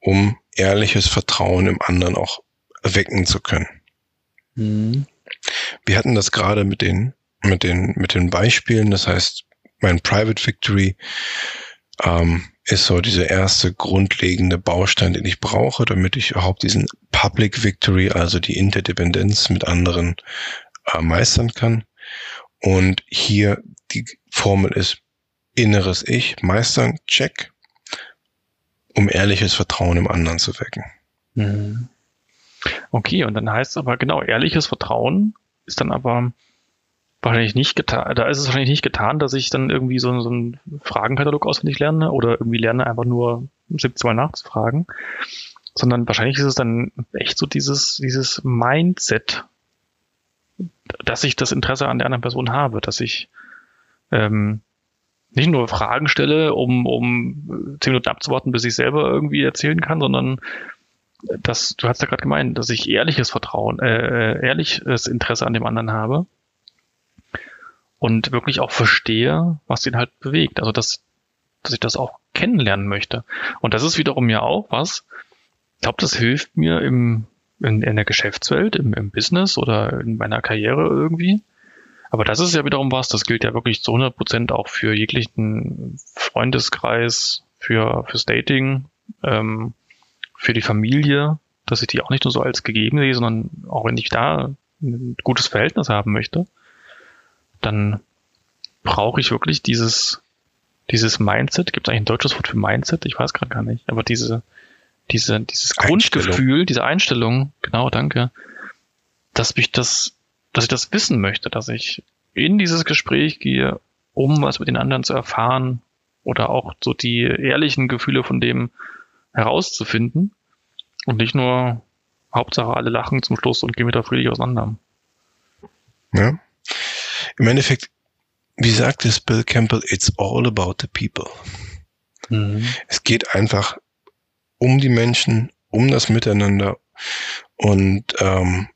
um ehrliches Vertrauen im anderen auch erwecken zu können. Mhm. Wir hatten das gerade mit den, mit den, mit den Beispielen. Das heißt, mein Private Victory ähm, ist so dieser erste grundlegende Baustein, den ich brauche, damit ich überhaupt diesen Public Victory, also die Interdependenz mit anderen äh, meistern kann. Und hier die Formel ist inneres Ich meistern, check, um ehrliches Vertrauen im anderen zu wecken. Mhm. Okay, und dann heißt es aber genau, ehrliches Vertrauen ist dann aber wahrscheinlich nicht getan, da ist es wahrscheinlich nicht getan, dass ich dann irgendwie so, so einen Fragenkatalog auswendig lerne oder irgendwie lerne, einfach nur 17 Mal nachzufragen, sondern wahrscheinlich ist es dann echt so dieses, dieses Mindset, dass ich das Interesse an der anderen Person habe, dass ich ähm, nicht nur Fragen stelle, um, um zehn Minuten abzuwarten, bis ich selber irgendwie erzählen kann, sondern dass, du hast ja gerade gemeint, dass ich ehrliches Vertrauen, äh, äh ehrliches Interesse an dem anderen habe und wirklich auch verstehe, was ihn halt bewegt. Also dass, dass ich das auch kennenlernen möchte. Und das ist wiederum ja auch was, ich glaube, das hilft mir im, in, in der Geschäftswelt, im, im Business oder in meiner Karriere irgendwie. Aber das ist ja wiederum was, das gilt ja wirklich zu 100 Prozent auch für jeglichen Freundeskreis, für, fürs Dating, ähm, für die Familie, dass ich die auch nicht nur so als gegeben sehe, sondern auch wenn ich da ein gutes Verhältnis haben möchte, dann brauche ich wirklich dieses, dieses Mindset. Gibt es eigentlich ein deutsches Wort für Mindset? Ich weiß gerade gar nicht. Aber diese, diese, dieses Grundgefühl, diese Einstellung, genau, danke, dass mich das, dass ich das wissen möchte, dass ich in dieses Gespräch gehe, um was mit den anderen zu erfahren oder auch so die ehrlichen Gefühle von dem herauszufinden und nicht nur Hauptsache alle lachen zum Schluss und gehen wieder friedlich auseinander. Ja, im Endeffekt, wie sagt es Bill Campbell, it's all about the people. Mhm. Es geht einfach um die Menschen, um das Miteinander und ähm,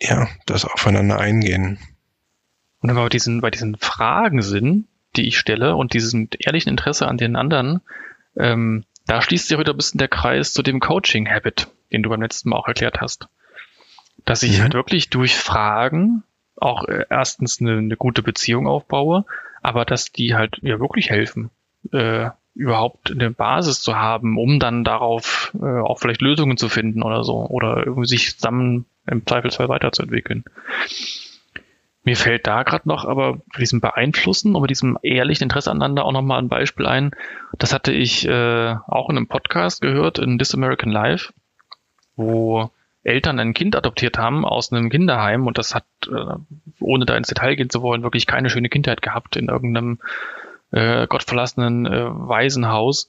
ja, das Aufeinander eingehen. Und wenn wir bei diesen, bei diesen Fragen sind, die ich stelle und diesem ehrlichen Interesse an den anderen, ähm, da schließt sich wieder ein bisschen der Kreis zu dem Coaching-Habit, den du beim letzten Mal auch erklärt hast. Dass ich mhm. halt wirklich durch Fragen auch äh, erstens eine, eine gute Beziehung aufbaue, aber dass die halt ja wirklich helfen, äh, überhaupt eine Basis zu haben, um dann darauf äh, auch vielleicht Lösungen zu finden oder so oder irgendwie sich zusammen im Zweifelsfall weiterzuentwickeln. Mir fällt da gerade noch aber bei diesem Beeinflussen und bei diesem ehrlichen Interesse aneinander auch nochmal ein Beispiel ein. Das hatte ich äh, auch in einem Podcast gehört, in This American Life, wo Eltern ein Kind adoptiert haben aus einem Kinderheim und das hat, äh, ohne da ins Detail gehen zu wollen, wirklich keine schöne Kindheit gehabt in irgendeinem äh, gottverlassenen äh, Waisenhaus.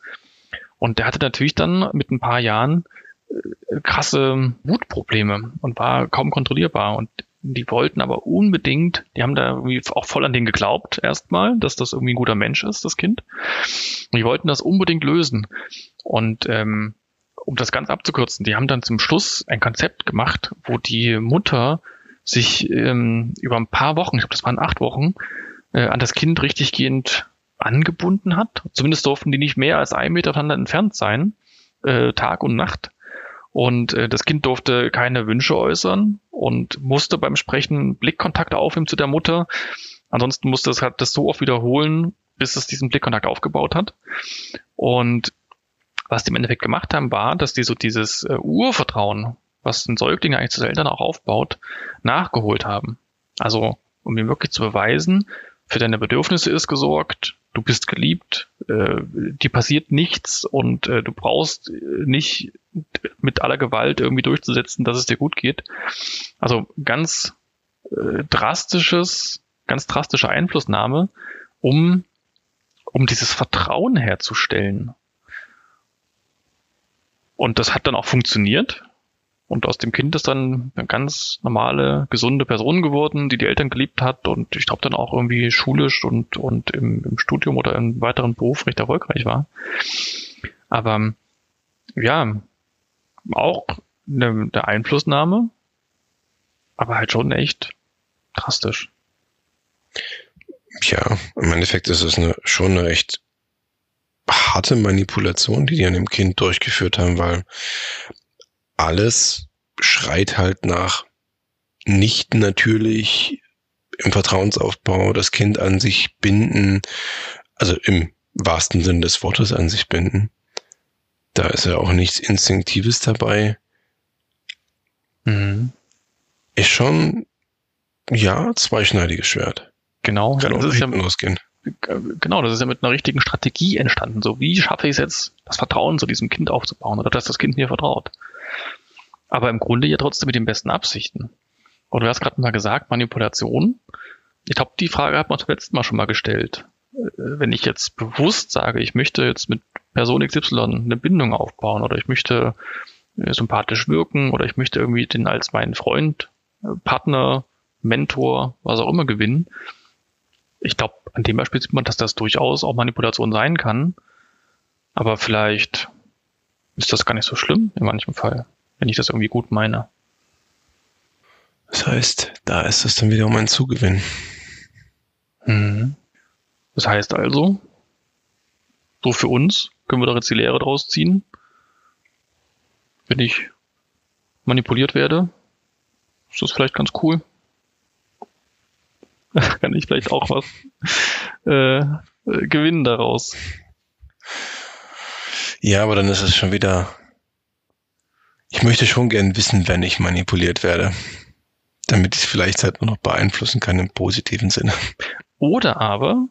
Und der hatte natürlich dann mit ein paar Jahren äh, krasse Wutprobleme und war kaum kontrollierbar. Und die wollten aber unbedingt, die haben da irgendwie auch voll an den geglaubt erstmal, dass das irgendwie ein guter Mensch ist, das Kind. Und die wollten das unbedingt lösen. Und ähm, um das ganz abzukürzen, die haben dann zum Schluss ein Konzept gemacht, wo die Mutter sich ähm, über ein paar Wochen, ich glaube, das waren acht Wochen, äh, an das Kind richtiggehend angebunden hat. Zumindest durften die nicht mehr als ein Meter voneinander entfernt sein, äh, Tag und Nacht. Und äh, das Kind durfte keine Wünsche äußern und musste beim Sprechen Blickkontakt aufnehmen zu der Mutter. Ansonsten musste es halt das so oft wiederholen, bis es diesen Blickkontakt aufgebaut hat. Und was die im Endeffekt gemacht haben, war, dass die so dieses äh, Urvertrauen, was ein Säugling eigentlich zu Eltern auch aufbaut, nachgeholt haben. Also, um ihm wirklich zu beweisen, für deine Bedürfnisse ist gesorgt, du bist geliebt, äh, dir passiert nichts und äh, du brauchst nicht mit aller Gewalt irgendwie durchzusetzen, dass es dir gut geht. Also ganz äh, drastisches, ganz drastische Einflussnahme, um, um dieses Vertrauen herzustellen. Und das hat dann auch funktioniert. Und aus dem Kind ist dann eine ganz normale, gesunde Person geworden, die die Eltern geliebt hat und ich glaube dann auch irgendwie schulisch und, und im, im Studium oder im weiteren Beruf recht erfolgreich war. Aber ja, auch eine, eine Einflussnahme, aber halt schon echt drastisch. Ja, im Endeffekt ist es eine, schon eine recht harte Manipulation, die die an dem Kind durchgeführt haben, weil alles schreit halt nach nicht natürlich im Vertrauensaufbau das Kind an sich binden, also im wahrsten Sinn des Wortes an sich binden. Da ist ja auch nichts Instinktives dabei. Mhm. Ist schon, ja, zweischneidiges Schwert. Genau. Kann das auch ist ja, losgehen. Genau, das ist ja mit einer richtigen Strategie entstanden. So, wie schaffe ich es jetzt, das Vertrauen zu diesem Kind aufzubauen oder dass das Kind mir vertraut? aber im Grunde ja trotzdem mit den besten Absichten. Und du hast gerade mal gesagt, Manipulation. Ich glaube, die Frage hat man zum letzten Mal schon mal gestellt. Äh, wenn ich jetzt bewusst sage, ich möchte jetzt mit Person XY eine Bindung aufbauen oder ich möchte äh, sympathisch wirken oder ich möchte irgendwie den als meinen Freund, äh, Partner, Mentor, was auch immer gewinnen. Ich glaube, an dem Beispiel sieht man, dass das durchaus auch Manipulation sein kann. Aber vielleicht ist das gar nicht so schlimm in manchem Fall wenn ich das irgendwie gut meine. Das heißt, da ist es dann wiederum ein Zugewinn. Mhm. Das heißt also, so für uns können wir doch jetzt die Lehre draus ziehen. Wenn ich manipuliert werde, ist das vielleicht ganz cool. Kann ich vielleicht auch was äh, äh, gewinnen daraus. Ja, aber dann ist es schon wieder ich möchte schon gern wissen, wenn ich manipuliert werde. Damit ich es vielleicht halt nur noch beeinflussen kann im positiven Sinne. Oder aber,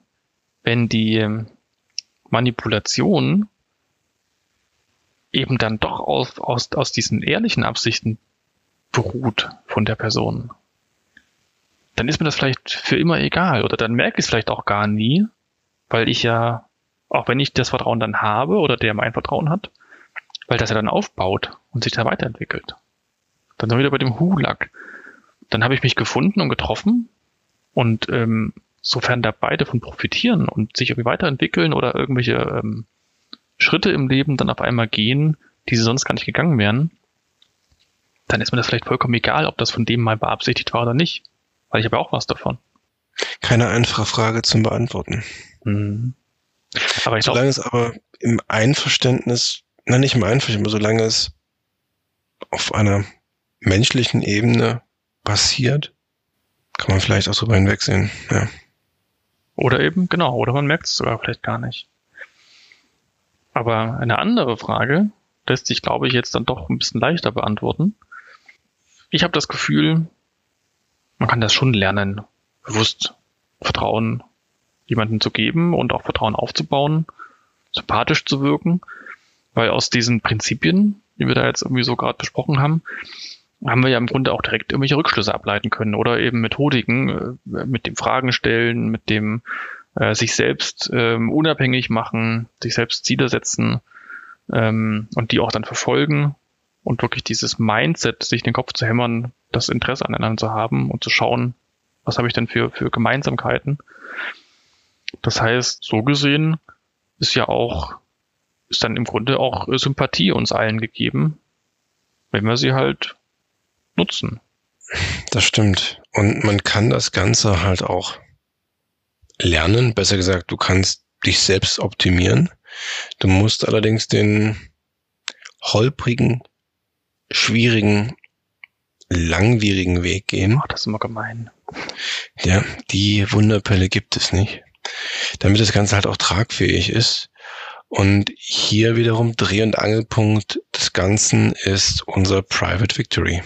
wenn die ähm, Manipulation eben dann doch aus, aus, aus diesen ehrlichen Absichten beruht von der Person, dann ist mir das vielleicht für immer egal oder dann merke ich es vielleicht auch gar nie, weil ich ja, auch wenn ich das Vertrauen dann habe oder der mein Vertrauen hat, weil das ja dann aufbaut und sich da weiterentwickelt. Dann sind wir wieder bei dem Hulak. Dann habe ich mich gefunden und getroffen und ähm, sofern da beide von profitieren und sich irgendwie weiterentwickeln oder irgendwelche ähm, Schritte im Leben dann auf einmal gehen, die sie sonst gar nicht gegangen wären, dann ist mir das vielleicht vollkommen egal, ob das von dem mal beabsichtigt war oder nicht, weil ich habe auch was davon. Keine einfache Frage zum Beantworten. Mhm. Aber ich Solange glaub, es aber im Einverständnis na nicht im Einverständnis, aber solange es auf einer menschlichen Ebene passiert, kann man vielleicht auch so hinwegsehen. Ja. Oder eben, genau, oder man merkt es sogar vielleicht gar nicht. Aber eine andere Frage lässt sich, glaube ich, jetzt dann doch ein bisschen leichter beantworten. Ich habe das Gefühl, man kann das schon lernen, bewusst Vertrauen jemandem zu geben und auch Vertrauen aufzubauen, sympathisch zu wirken. Weil aus diesen Prinzipien, die wir da jetzt irgendwie so gerade besprochen haben, haben wir ja im Grunde auch direkt irgendwelche Rückschlüsse ableiten können oder eben Methodiken äh, mit dem Fragen stellen, mit dem äh, sich selbst ähm, unabhängig machen, sich selbst Ziele setzen ähm, und die auch dann verfolgen und wirklich dieses Mindset, sich den Kopf zu hämmern, das Interesse aneinander zu haben und zu schauen, was habe ich denn für, für Gemeinsamkeiten. Das heißt, so gesehen ist ja auch ist dann im Grunde auch Sympathie uns allen gegeben, wenn wir sie halt nutzen. Das stimmt. Und man kann das Ganze halt auch lernen. Besser gesagt, du kannst dich selbst optimieren. Du musst allerdings den holprigen schwierigen, langwierigen Weg gehen. Oh, das ist immer gemein. Ja, die Wunderpille gibt es nicht. Damit das Ganze halt auch tragfähig ist. Und hier wiederum Dreh- und Angelpunkt des Ganzen ist unser Private Victory.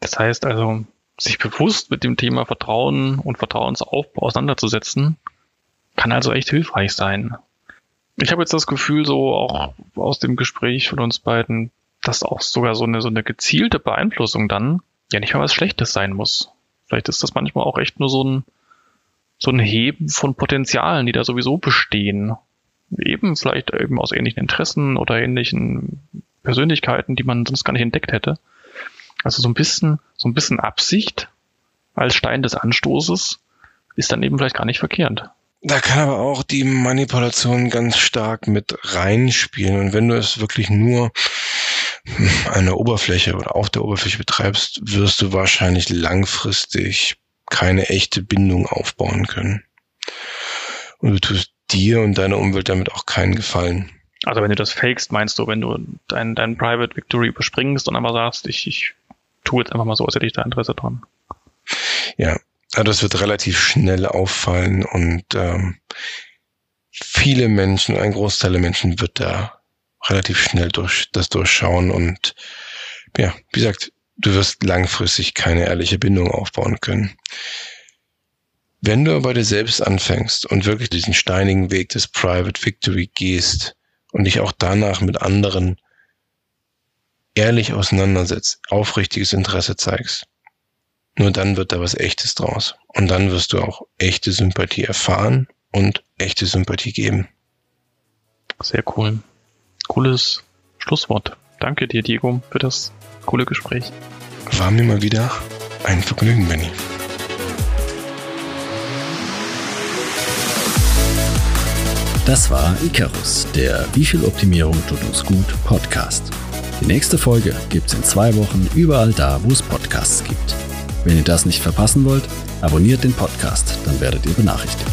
Das heißt also, sich bewusst mit dem Thema Vertrauen und Vertrauensaufbau auseinanderzusetzen, kann also echt hilfreich sein. Ich habe jetzt das Gefühl, so auch aus dem Gespräch von uns beiden, dass auch sogar so eine, so eine gezielte Beeinflussung dann ja nicht mal was Schlechtes sein muss. Vielleicht ist das manchmal auch echt nur so ein, so ein Heben von Potenzialen, die da sowieso bestehen. Eben vielleicht eben aus ähnlichen Interessen oder ähnlichen Persönlichkeiten, die man sonst gar nicht entdeckt hätte. Also so ein bisschen, so ein bisschen Absicht als Stein des Anstoßes ist dann eben vielleicht gar nicht verkehrt. Da kann aber auch die Manipulation ganz stark mit reinspielen. Und wenn du es wirklich nur an der Oberfläche oder auf der Oberfläche betreibst, wirst du wahrscheinlich langfristig keine echte Bindung aufbauen können. Und du tust dir und deiner Umwelt damit auch keinen Gefallen. Also wenn du das fakest, meinst du, wenn du dein, dein Private Victory überspringst und einfach sagst, ich, ich tue jetzt einfach mal so, als hätte ich da Interesse dran. Ja, also das wird relativ schnell auffallen und ähm, viele Menschen, ein Großteil der Menschen wird da relativ schnell durch das durchschauen und ja, wie gesagt, du wirst langfristig keine ehrliche Bindung aufbauen können. Wenn du aber dir selbst anfängst und wirklich diesen steinigen Weg des Private Victory gehst und dich auch danach mit anderen ehrlich auseinandersetzt, aufrichtiges Interesse zeigst, nur dann wird da was Echtes draus. Und dann wirst du auch echte Sympathie erfahren und echte Sympathie geben. Sehr cool. Cooles Schlusswort. Danke dir, Diego, für das coole Gespräch. War mir mal wieder ein Vergnügen, Benny. Das war Icarus, der Wie viel Optimierung tut uns gut Podcast. Die nächste Folge gibt's in zwei Wochen überall da, wo es Podcasts gibt. Wenn ihr das nicht verpassen wollt, abonniert den Podcast, dann werdet ihr benachrichtigt.